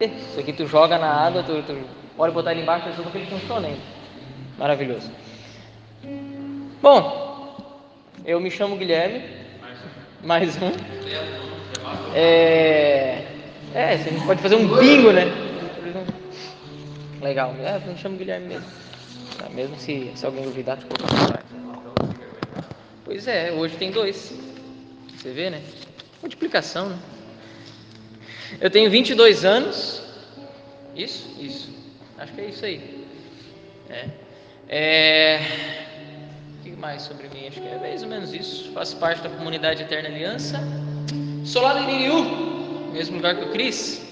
Isso aqui tu joga na água, tu, tu pode botar ele embaixo, tudo que ele funciona ainda. Maravilhoso. Bom, eu me chamo Guilherme. Mais um. É, é, você pode fazer um bingo, né? Legal. É, eu me chamo Guilherme mesmo. Tá, mesmo se, se alguém duvidar, ficou Pois é, hoje tem dois. Você vê, né? Multiplicação, né? Eu tenho 22 anos. Isso? Isso. Acho que é isso aí. É. é... O que mais sobre mim? Acho que é mais ou menos isso. Faço parte da comunidade Eterna Aliança. Sou lá do Iririú, mesmo lugar que o Cris.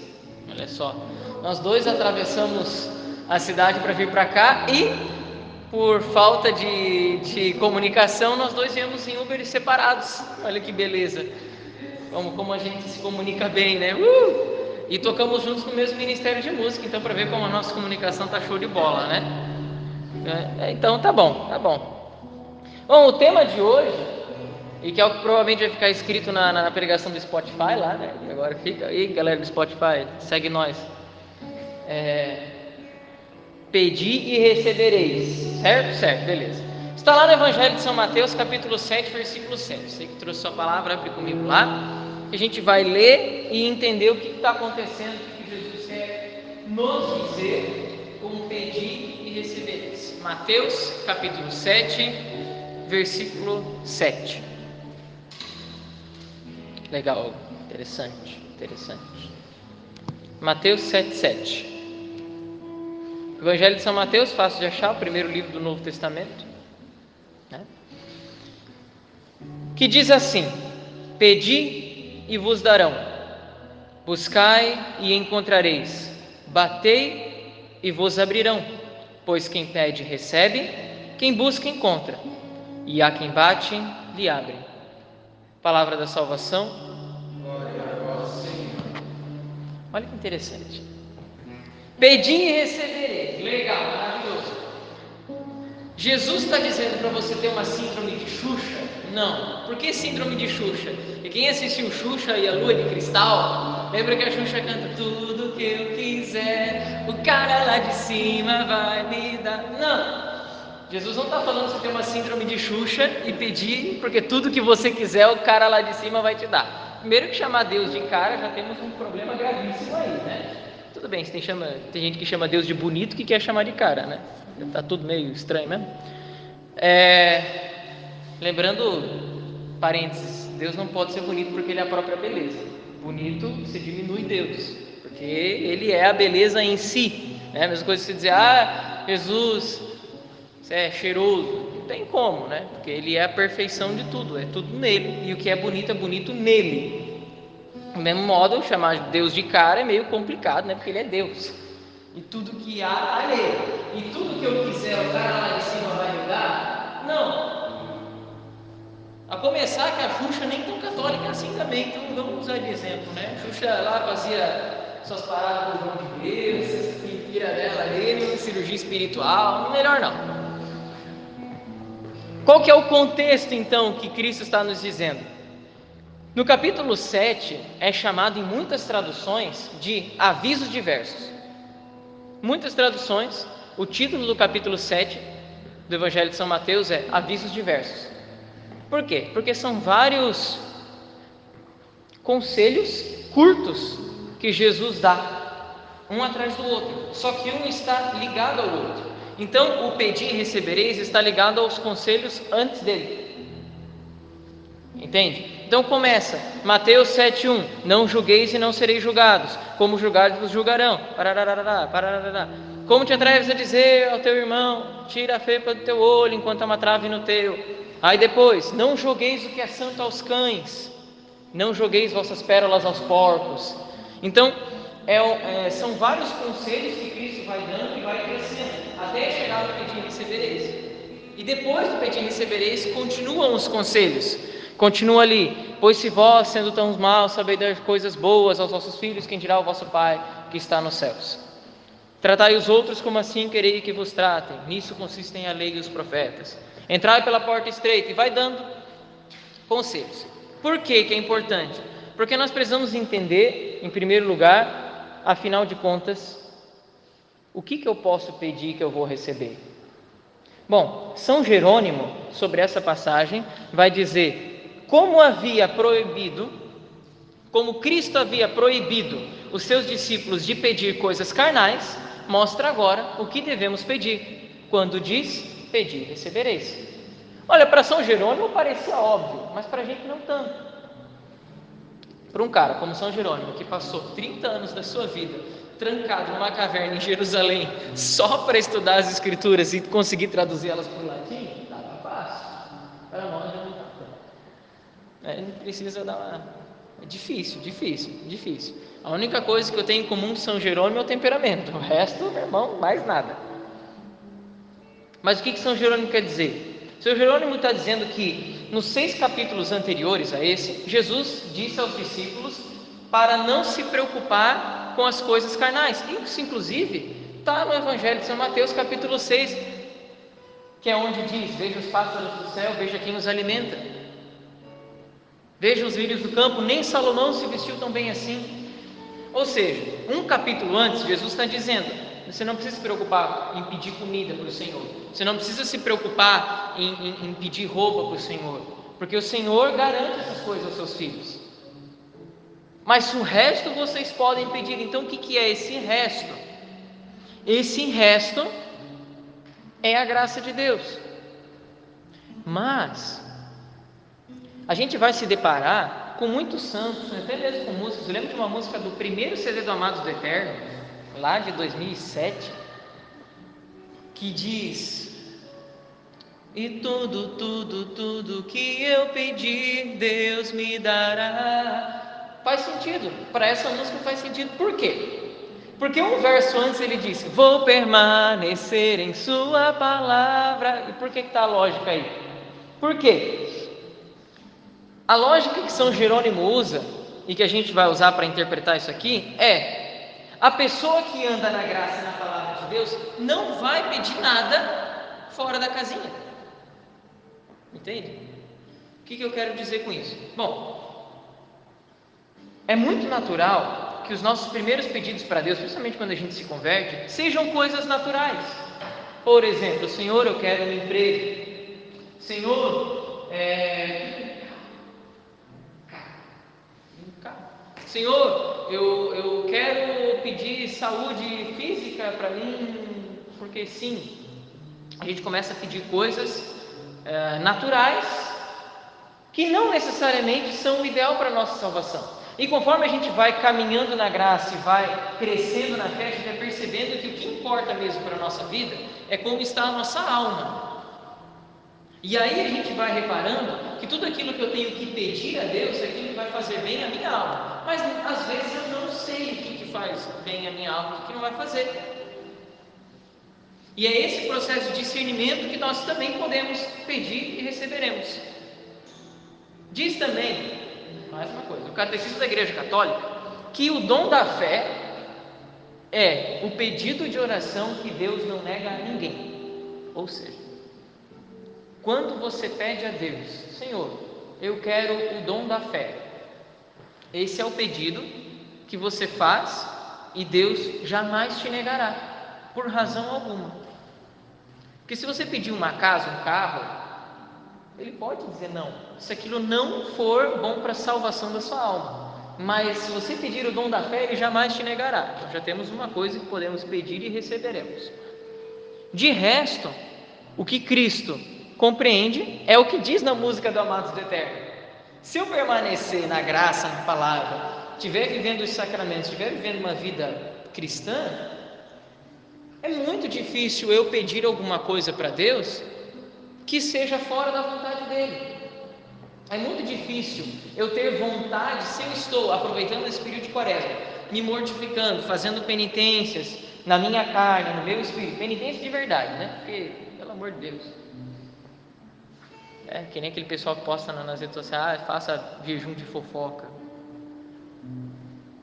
Olha só. Nós dois atravessamos a cidade para vir para cá e, por falta de, de comunicação, nós dois viemos em Uber separados. Olha que beleza como, como a gente se comunica bem, né? Uh! E tocamos juntos no mesmo ministério de música, então para ver como a nossa comunicação tá show de bola, né? É, é, então tá bom, tá bom. Bom, o tema de hoje, e que é o que provavelmente vai ficar escrito na, na, na pregação do Spotify lá, né? E agora fica aí, galera do Spotify, segue nós. É, Pedi e recebereis, certo? Certo, beleza. Está lá no Evangelho de São Mateus, capítulo 7, versículo 7. Você que trouxe sua palavra, abre comigo lá a gente vai ler e entender o que está acontecendo, o que Jesus quer nos dizer com pedir e recebereis. Mateus capítulo 7, versículo 7. Legal, interessante, interessante. Mateus 7, 7. Evangelho de São Mateus, fácil de achar, o primeiro livro do Novo Testamento. Né? Que diz assim: Pedi e vos darão. Buscai e encontrareis. Batei e vos abrirão. Pois quem pede, recebe, quem busca, encontra. E a quem bate, lhe abre. Palavra da salvação. Glória a vós, Senhor. Olha que interessante. Pedi e receberei. Legal, maravilhoso. Jesus está dizendo para você ter uma síndrome de Xuxa? Não. Por que síndrome de Xuxa? E quem assistiu Xuxa e a Lua de Cristal, lembra que a Xuxa canta tudo que eu quiser, o cara lá de cima vai me dar. Não. Jesus não está falando você ter uma síndrome de Xuxa e pedir, porque tudo que você quiser, o cara lá de cima vai te dar. Primeiro que chamar Deus de cara, já temos um problema gravíssimo aí, né? Tudo bem, tem, chama, tem gente que chama Deus de bonito que quer chamar de cara, né? Tá tudo meio estranho mesmo. É, lembrando, parênteses, Deus não pode ser bonito porque Ele é a própria beleza. Bonito se diminui Deus, porque Ele é a beleza em si. Né? A mesma coisa você dizer, ah, Jesus, você é cheiroso. Não tem como, né? Porque Ele é a perfeição de tudo, é tudo nele. E o que é bonito é bonito nele. Do mesmo modo, chamar Deus de cara é meio complicado, né? Porque Ele é Deus e tudo que há ler, e tudo que eu quiser o cara lá de cima vai me dar? Não. A começar que a Xuxa nem tão católica assim também, então vamos usar de exemplo, né? A Xuxa lá fazia suas paradas com o de Deus, mentira dela ali, cirurgia espiritual, melhor não. Qual que é o contexto então que Cristo está nos dizendo? No capítulo 7 é chamado em muitas traduções de avisos diversos. Muitas traduções, o título do capítulo 7 do Evangelho de São Mateus é Avisos Diversos. Por quê? Porque são vários conselhos curtos que Jesus dá, um atrás do outro, só que um está ligado ao outro. Então, o pedir e recebereis está ligado aos conselhos antes dele. Entende? Então começa, Mateus 7,1: Não julgueis e não sereis julgados, como julgados vos julgarão. Parararará, parararará. Como te atreves a dizer ao teu irmão: Tira a fepa do teu olho enquanto há uma trave no teu. Aí depois: Não jogueis o que é santo aos cães, não jogueis vossas pérolas aos porcos. Então, é, é, são vários conselhos que Cristo vai dando e vai crescendo, até chegar no pedir recebereis. E depois do pedir recebereis, continuam os conselhos. Continua ali, pois se vós, sendo tão maus, sabeis dar coisas boas aos vossos filhos, quem dirá o vosso Pai que está nos céus? Tratai os outros como assim quereis que vos tratem, nisso consistem a lei e os profetas. Entrai pela porta estreita e vai dando conselhos. Por que, que é importante? Porque nós precisamos entender, em primeiro lugar, afinal de contas, o que, que eu posso pedir que eu vou receber? Bom, São Jerônimo, sobre essa passagem, vai dizer: como havia proibido, como Cristo havia proibido os seus discípulos de pedir coisas carnais, mostra agora o que devemos pedir. Quando diz: Pedi, recebereis. Olha, para São Jerônimo parecia óbvio, mas para a gente não tanto. Para um cara como São Jerônimo, que passou 30 anos da sua vida trancado numa caverna em Jerusalém só para estudar as Escrituras e conseguir traduzi-las para o latim, estava fácil. Para nós É, precisa dar uma. É difícil, difícil, difícil. A única coisa que eu tenho em comum com São Jerônimo é o temperamento. O resto, meu irmão, mais nada. Mas o que, que São Jerônimo quer dizer? São Jerônimo está dizendo que nos seis capítulos anteriores a esse, Jesus disse aos discípulos para não se preocupar com as coisas carnais. Isso, inclusive, está no Evangelho de São Mateus, capítulo 6, que é onde diz: Veja os pássaros do céu, veja quem os alimenta. Veja os lírios do campo, nem Salomão se vestiu tão bem assim. Ou seja, um capítulo antes, Jesus está dizendo: você não precisa se preocupar em pedir comida para o Senhor, você não precisa se preocupar em, em, em pedir roupa para o Senhor, porque o Senhor garante essas coisas aos seus filhos. Mas o resto vocês podem pedir. Então o que, que é esse resto? Esse resto é a graça de Deus. Mas a gente vai se deparar com muitos santos, até mesmo com músicos. Eu lembro de uma música do primeiro CD do Amados do Eterno, lá de 2007, que diz: E tudo, tudo, tudo que eu pedir, Deus me dará. Faz sentido, para essa música faz sentido, por quê? Porque um verso antes ele disse: Vou permanecer em Sua palavra. E por que está a lógica aí? Por quê? A lógica que São Jerônimo usa, e que a gente vai usar para interpretar isso aqui, é: a pessoa que anda na graça e na palavra de Deus não vai pedir nada fora da casinha. Entende? O que, que eu quero dizer com isso? Bom, é muito natural que os nossos primeiros pedidos para Deus, principalmente quando a gente se converte, sejam coisas naturais. Por exemplo, Senhor, eu quero um emprego. Senhor, é... Senhor, eu, eu quero pedir saúde física para mim, porque sim. A gente começa a pedir coisas é, naturais que não necessariamente são o ideal para a nossa salvação. E conforme a gente vai caminhando na graça e vai crescendo na fé, a gente vai percebendo que o que importa mesmo para a nossa vida é como está a nossa alma. E aí a gente vai reparando que tudo aquilo que eu tenho que pedir a Deus é aquilo que vai fazer bem a minha alma. Mas às vezes eu não sei o que, faz bem a minha alma, o que não vai fazer. E é esse processo de discernimento que nós também podemos pedir e receberemos. Diz também mais uma coisa, o Catecismo da Igreja Católica, que o dom da fé é o pedido de oração que Deus não nega a ninguém. Ou seja, quando você pede a Deus, Senhor, eu quero o dom da fé, esse é o pedido que você faz e Deus jamais te negará, por razão alguma. Porque se você pedir uma casa, um carro, ele pode dizer não, se aquilo não for bom para a salvação da sua alma. Mas se você pedir o dom da fé, ele jamais te negará. Então já temos uma coisa que podemos pedir e receberemos. De resto, o que Cristo compreende é o que diz na música do Amados do Eterno. Se eu permanecer na graça, na palavra, estiver vivendo os sacramentos, estiver vivendo uma vida cristã, é muito difícil eu pedir alguma coisa para Deus que seja fora da vontade dele. É muito difícil eu ter vontade, se eu estou aproveitando esse período de quaresma, me mortificando, fazendo penitências na minha carne, no meu espírito, penitência de verdade, né? Porque, pelo amor de Deus. É que nem aquele pessoal que posta nas redes sociais, ah, faça jejum de fofoca.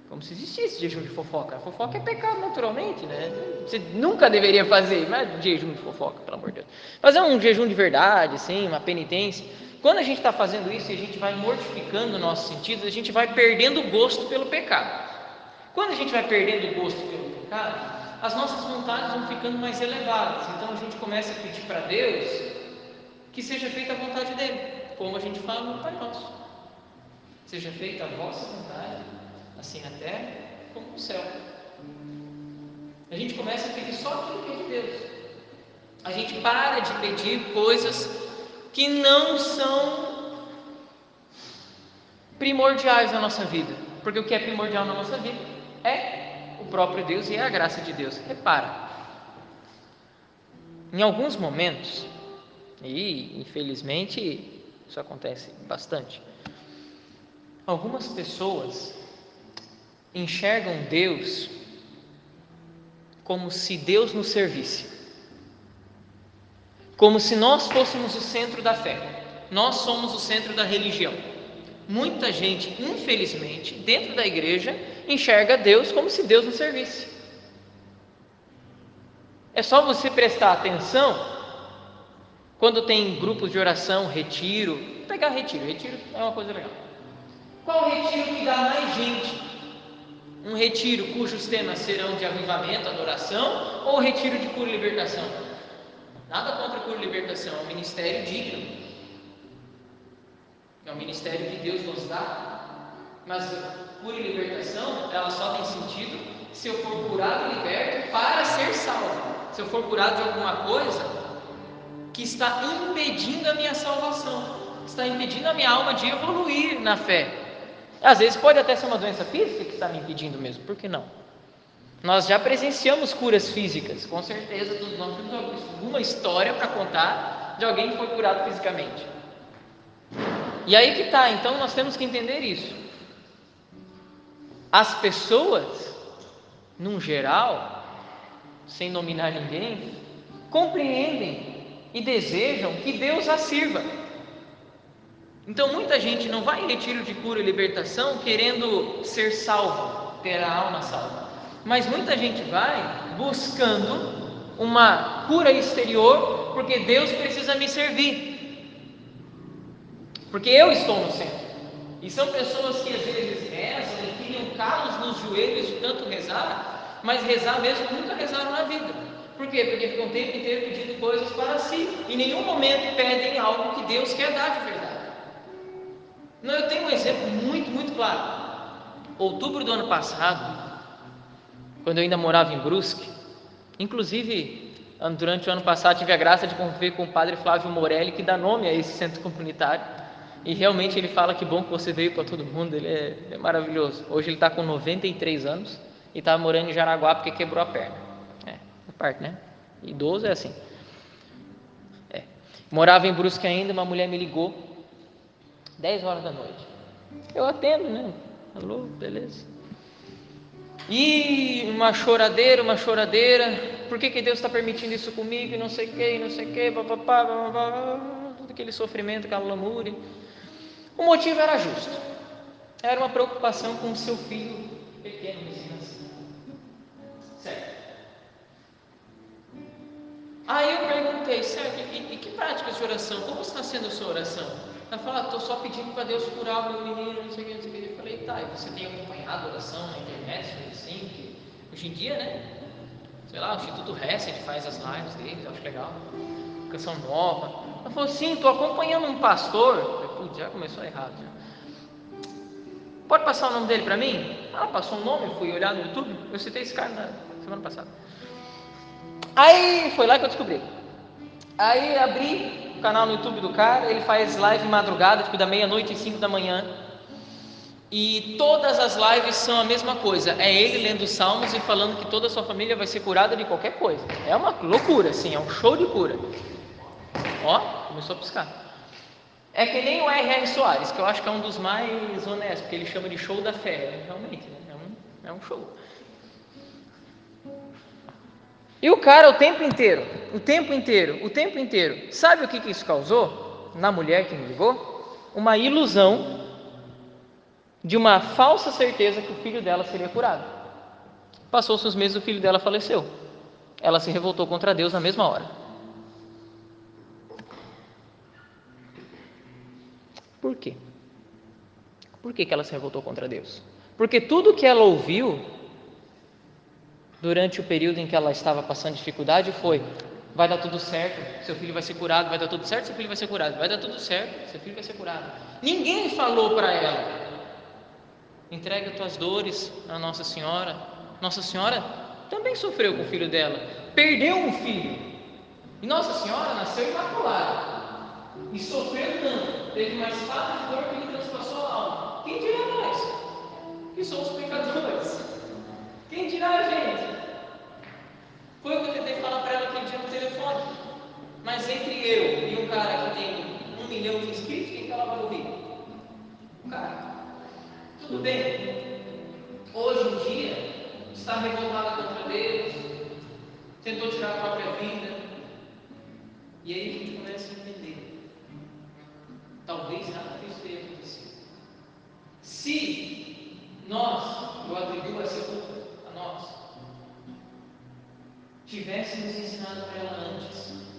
Como se existisse jejum de fofoca. A fofoca é pecado naturalmente, né? Você nunca deveria fazer, mas jejum de fofoca, pelo amor de Deus. Fazer um jejum de verdade, sim, uma penitência. Quando a gente está fazendo isso e a gente vai mortificando nossos sentidos, a gente vai perdendo o gosto pelo pecado. Quando a gente vai perdendo o gosto pelo pecado, as nossas vontades vão ficando mais elevadas. Então a gente começa a pedir para Deus que seja feita a vontade dele, como a gente fala no Pai Nosso. Seja feita a vossa vontade, assim na terra como no céu. A gente começa a pedir só aquilo que é de Deus. A gente para de pedir coisas que não são primordiais na nossa vida. Porque o que é primordial na nossa vida é o próprio Deus e é a graça de Deus. Repara, em alguns momentos, e infelizmente isso acontece bastante, algumas pessoas enxergam Deus como se Deus nos servisse, como se nós fôssemos o centro da fé, nós somos o centro da religião. Muita gente, infelizmente, dentro da igreja, enxerga Deus como se Deus nos servisse. É só você prestar atenção quando tem grupos de oração, retiro, pegar retiro, retiro é uma coisa legal. Qual retiro que dá mais gente? Um retiro cujos temas serão de avivamento, adoração, ou retiro de cura e libertação? Nada contra cura e libertação, é um ministério digno. É um ministério que Deus nos dá. Mas cura e libertação, ela só tem sentido se eu for curado e liberto para ser salvo. Se eu for curado de alguma coisa que está impedindo a minha salvação, está impedindo a minha alma de evoluir na fé. Às vezes pode até ser uma doença física que está me impedindo mesmo, por que não? Nós já presenciamos curas físicas, com certeza nós temos alguma história para contar de alguém que foi curado fisicamente. E aí que está, então nós temos que entender isso. As pessoas, num geral, sem nominar ninguém, compreendem e desejam que Deus a sirva. Então muita gente não vai em retiro de cura e libertação querendo ser salvo, ter a alma salva. Mas muita gente vai buscando uma cura exterior, porque Deus precisa me servir. Porque eu estou no centro. E são pessoas que às vezes rezam e criam calos nos joelhos de tanto rezar, mas rezar mesmo nunca rezaram na vida. Por quê? Porque ficam o tempo inteiro pedindo coisas para si. Em nenhum momento pedem algo que Deus quer dar de verdade. Não, eu tenho um exemplo muito, muito claro. Outubro do ano passado, quando eu ainda morava em Brusque, inclusive durante o ano passado tive a graça de conviver com o padre Flávio Morelli, que dá nome a esse centro comunitário. E realmente ele fala que bom que você veio para todo mundo, ele é, é maravilhoso. Hoje ele está com 93 anos e está morando em Jaraguá porque quebrou a perna. Parte, né? Idoso é assim. É. Morava em Brusque ainda, uma mulher me ligou, 10 horas da noite. Eu atendo, né? Alô, beleza. E uma choradeira, uma choradeira. Por que, que Deus está permitindo isso comigo? E não sei o que, não sei o que, papapá, papapá, todo aquele sofrimento, aquela lamúria. O motivo era justo. Era uma preocupação com o seu filho Aí eu perguntei, certo, e, e, que prática de oração? Como está sendo a sua oração? Ela falou, estou só pedindo para Deus curar o meu menino, não sei o que, não sei o que. Eu falei, tá, e você tem acompanhado oração na internet, assim, que hoje em dia, né? Sei lá, o Instituto Reset faz as lives dele, eu acho legal. Canção nova. Ela falou, sim, estou acompanhando um pastor putz, já começou errado. Já. Pode passar o nome dele para mim? Ela passou um nome, eu fui olhar no YouTube, eu citei esse cara na semana passada. Aí foi lá que eu descobri. Aí abri o canal no YouTube do cara, ele faz live madrugada, tipo da meia-noite e cinco da manhã. E todas as lives são a mesma coisa. É ele lendo salmos e falando que toda a sua família vai ser curada de qualquer coisa. É uma loucura, assim, é um show de cura. Ó, começou a piscar. É que nem o R.R. Soares, que eu acho que é um dos mais honestos, porque ele chama de show da fé. Realmente, né? é, um, é um show. E o cara o tempo inteiro, o tempo inteiro, o tempo inteiro, sabe o que, que isso causou na mulher que me ligou? Uma ilusão de uma falsa certeza que o filho dela seria curado. Passou-se os meses, o filho dela faleceu. Ela se revoltou contra Deus na mesma hora. Por quê? Por que, que ela se revoltou contra Deus? Porque tudo que ela ouviu durante o período em que ela estava passando dificuldade foi: vai dar tudo certo, seu filho vai ser curado, vai dar tudo certo, seu filho vai ser curado, vai dar tudo certo, seu filho vai ser curado. Ninguém falou para ela: entregue as tuas dores à Nossa Senhora. Nossa Senhora também sofreu com o filho dela, perdeu um filho. E Nossa Senhora nasceu imaculada e sofreu tanto, teve mais espada de dor que lhe transpassou a alma. Quem dirá nós, que somos pecadores? Quem dirá a gente? Foi o que eu tentei falar para ela aquele dia no telefone. Mas entre eu e um cara que tem um milhão de inscritos, quem que ela vai ouvir? O cara. Tudo bem. Hoje em dia, está revoltada contra Deus, tentou tirar a própria vida. E aí a gente começa a entender. Talvez nada disso tenha acontecido. Se nós, eu atribuo essa culpa a nós, tivéssemos ensinado para ela antes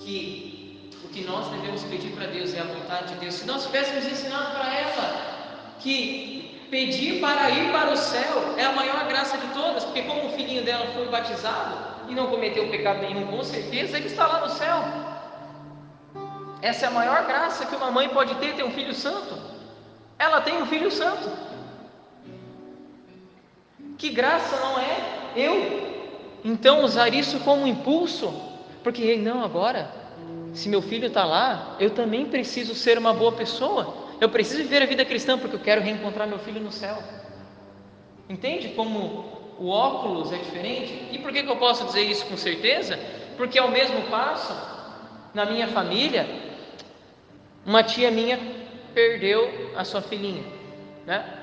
que o que nós devemos pedir para Deus é a vontade de Deus, se nós tivéssemos ensinado para ela que pedir para ir para o céu é a maior graça de todas, porque como o filhinho dela foi batizado e não cometeu pecado nenhum, com certeza ele está lá no céu. Essa é a maior graça que uma mãe pode ter, ter um filho santo. Ela tem um filho santo. Que graça não é? Eu então usar isso como impulso, porque não agora, se meu filho está lá, eu também preciso ser uma boa pessoa. Eu preciso viver a vida cristã porque eu quero reencontrar meu filho no céu. Entende como o óculos é diferente? E por que, que eu posso dizer isso com certeza? Porque ao mesmo passo, na minha família, uma tia minha perdeu a sua filhinha, né?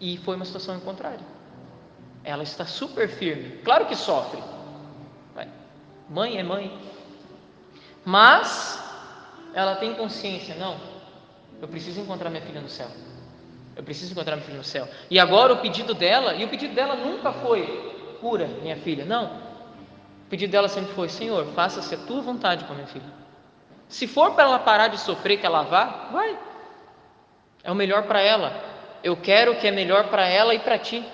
E foi uma situação contrária. Ela está super firme. Claro que sofre. Mãe é mãe. Mas ela tem consciência, não. Eu preciso encontrar minha filha no céu. Eu preciso encontrar minha filha no céu. E agora o pedido dela, e o pedido dela nunca foi cura minha filha, não. O pedido dela sempre foi: Senhor, faça-se a tua vontade com minha filha. Se for para ela parar de sofrer, que ela vá, vai. É o melhor para ela. Eu quero o que é melhor para ela e para ti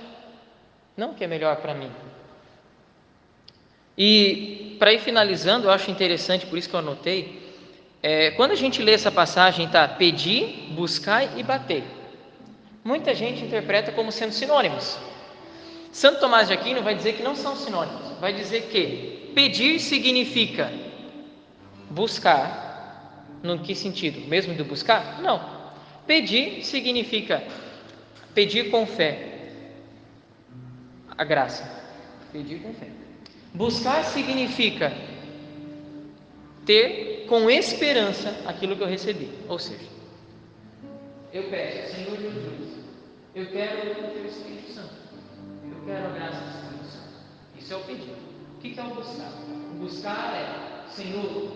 não o que é melhor para mim. E para ir finalizando, eu acho interessante, por isso que eu anotei, é, quando a gente lê essa passagem, tá? Pedir, buscar e bater. Muita gente interpreta como sendo sinônimos. Santo Tomás de Aquino vai dizer que não são sinônimos. Vai dizer que pedir significa buscar. No que sentido? Mesmo do buscar? Não. Pedir significa pedir com fé, a graça. Pedir com fé. Buscar significa ter com esperança aquilo que eu recebi. Ou seja, eu peço, Senhor Jesus, eu quero o teu Espírito Santo. Eu quero a graça do Espírito Santo. Isso é o pedido. O que é o buscar? O buscar é, Senhor,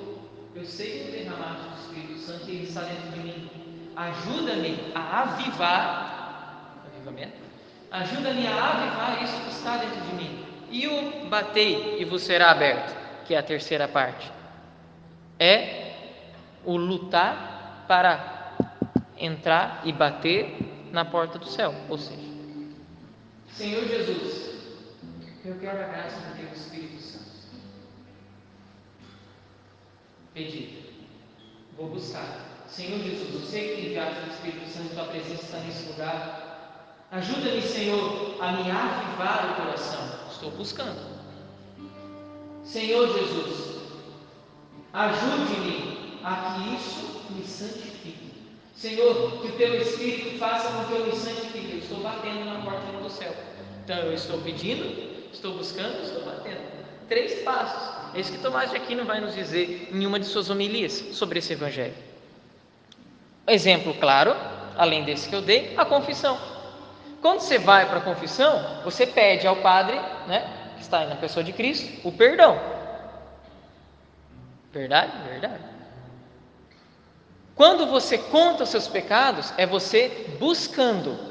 eu sei que derramaste o Espírito Santo e ele está dentro de mim. Ajuda-me a avivar, avivamento, Ajuda-me a avivar isso que está dentro de mim. E o batei e vos será aberto, que é a terceira parte. É o lutar para entrar e bater na porta do céu. Ou seja, Senhor Jesus, eu quero a graça do teu Espírito Santo. Pedir. Vou buscar. Senhor Jesus, sei que enviaste o Espírito Santo, tua presença está nesse lugar. Ajuda-me, Senhor, a me avivar o coração. Estou buscando. Senhor Jesus, ajude-me a que isso me santifique. Senhor, que o teu Espírito faça com que eu me santifique. Eu estou batendo na porta do céu. Então eu estou pedindo, estou buscando, estou batendo. Três passos. É isso que Tomás de Aquino vai nos dizer em uma de suas homilias sobre esse evangelho. Exemplo claro, além desse que eu dei, a confissão. Quando você vai para a confissão, você pede ao padre, né, que está aí na pessoa de Cristo, o perdão. Verdade? Verdade. Quando você conta os seus pecados, é você buscando.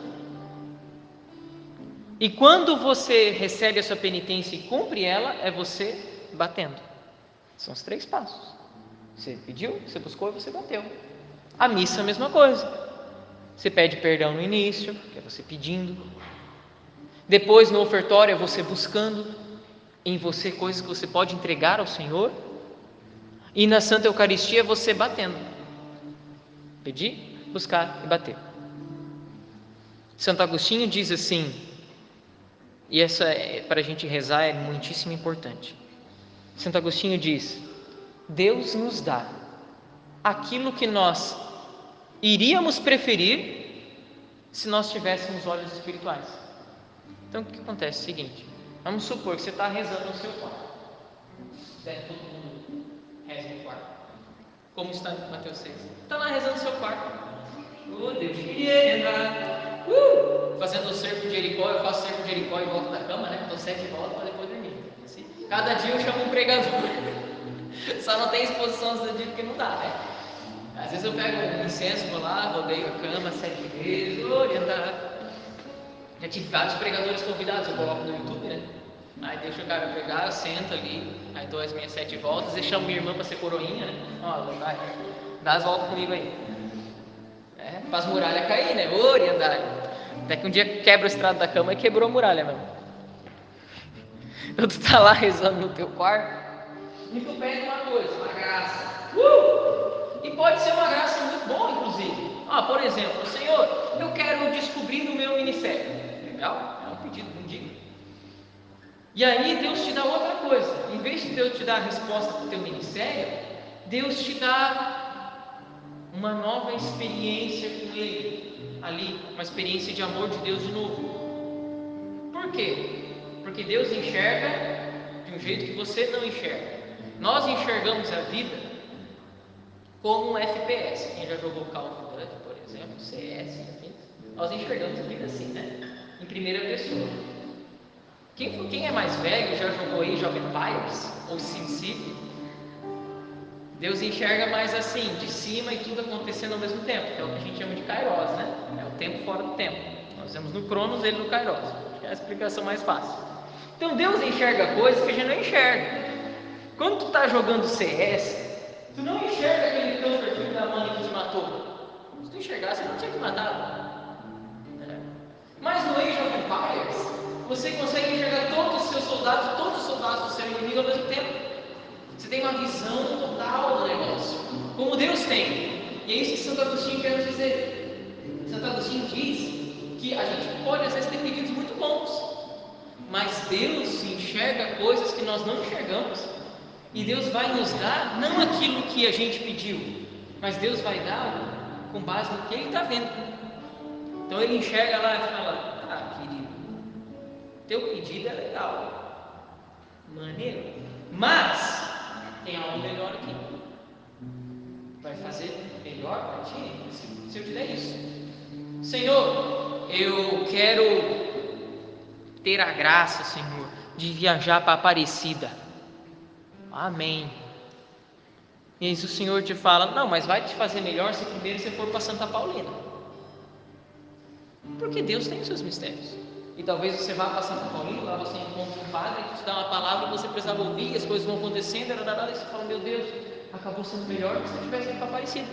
E quando você recebe a sua penitência e cumpre ela, é você batendo. São os três passos. Você pediu, você buscou e você bateu. A missa é a mesma coisa. Você pede perdão no início, que é você pedindo. Depois, no ofertório, é você buscando em você coisas que você pode entregar ao Senhor. E na Santa Eucaristia, é você batendo. Pedir, buscar e bater. Santo Agostinho diz assim, e essa é, para a gente rezar é muitíssimo importante. Santo Agostinho diz: Deus nos dá aquilo que nós iríamos preferir se nós tivéssemos olhos espirituais. Então o que acontece? É o seguinte: vamos supor que você está rezando no seu quarto. Todo mundo reza no quarto. Como está em Mateus 6? Está lá rezando no seu quarto. Oh Deus. Uh! Fazendo o cerco de Jericó, eu faço cerco de Jericó em volta da cama, né? Estou sete voltas para depois dormir. Assim, cada dia eu chamo um pregador. Só não tem exposição dia porque não dá, né? Às vezes eu pego um incenso, vou lá, rodeio a cama sete vezes, orientar. Já tive vários pregadores convidados, eu coloco no YouTube, né? Aí deixa o cara pegar, eu sento ali, aí dou as minhas sete voltas e chamo minha irmã para ser coroinha, né? Ó, vai, dá as voltas comigo aí. É, faz muralha cair, né? Orientar. Até que um dia quebra o estrado da cama e quebrou a muralha mesmo. Então tu tá lá rezando no teu quarto e tu pede uma coisa, uma graça. Uh! E pode ser uma graça muito boa, inclusive. Ah, por exemplo, Senhor, eu quero descobrir o meu ministério. Legal, é um pedido, diga. E aí Deus te dá outra coisa. Em vez de Deus te dar a resposta para o teu ministério, Deus te dá uma nova experiência com Ele ali, uma experiência de amor de Deus de novo. Por quê? Porque Deus enxerga de um jeito que você não enxerga. Nós enxergamos a vida como um FPS. Quem já jogou Call of Duty, por exemplo, CS, enfim, nós enxergamos a vida assim, né? Em primeira pessoa. Quem, quem é mais velho já jogou aí Jovem Empires ou SimCity? Deus enxerga mais assim, de cima e tudo acontecendo ao mesmo tempo, que é o que a gente chama de Kairos, né? É o tempo fora do tempo. Nós temos no Cronos, ele no Kairos. É a explicação mais fácil. Então Deus enxerga coisas que a gente não enxerga. Quando tu está jogando CS, Tu não enxerga aquele câncer filho da mãe que te matou. Se tu enxergasse, não tinha que matar. É. Mas no Age of Empires, você consegue enxergar todos os seus soldados, todos os soldados do seu inimigo ao mesmo tempo. Você tem uma visão total do negócio, como Deus tem. E é isso que Santo Agostinho quer dizer. Santo Agostinho diz que a gente pode às vezes ter pedidos muito bons, mas Deus enxerga coisas que nós não enxergamos. E Deus vai nos dar não aquilo que a gente pediu, mas Deus vai dar com base no que Ele está vendo. Então Ele enxerga lá e fala: Ah, querido, teu pedido é legal, maneiro, mas tem algo melhor aqui. Vai fazer melhor para ti se eu te der isso. Senhor, eu quero ter a graça, Senhor, de viajar para Aparecida. Amém. E aí o Senhor te fala: Não, mas vai te fazer melhor se primeiro você for para Santa Paulina. Porque Deus tem os seus mistérios. E talvez você vá para Santa Paulina, lá você encontra um padre que te dá uma palavra que você precisava ouvir, as coisas vão acontecendo, e você fala: Meu Deus, acabou sendo melhor que se eu tivesse ido Aparecida.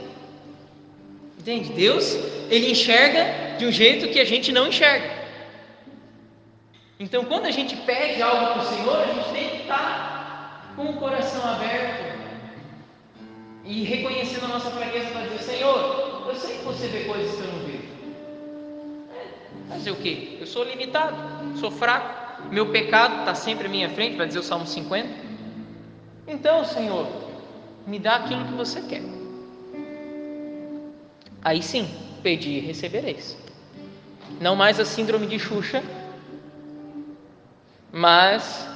Entende? Deus, Ele enxerga de um jeito que a gente não enxerga. Então, quando a gente pede algo para o Senhor, a gente tem que estar com o coração aberto e reconhecendo a nossa fraqueza para dizer: Senhor, eu sei que você vê coisas que eu não vejo. É, fazer o quê? Eu sou limitado, sou fraco, meu pecado está sempre à minha frente, vai dizer o Salmo 50. Então, Senhor, me dá aquilo que você quer. Aí sim, pedi e recebereis. Não mais a síndrome de Xuxa, mas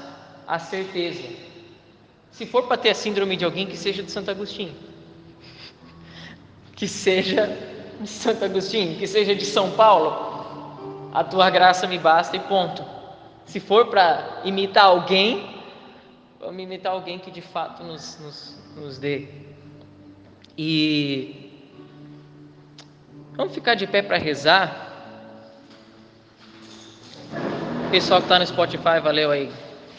a certeza se for para ter a síndrome de alguém, que seja de Santo Agostinho. Que seja de Santo Agostinho, que seja de São Paulo. A tua graça me basta e ponto. Se for para imitar alguém, vamos imitar alguém que de fato nos, nos, nos dê. E vamos ficar de pé para rezar. Pessoal que está no Spotify, valeu aí.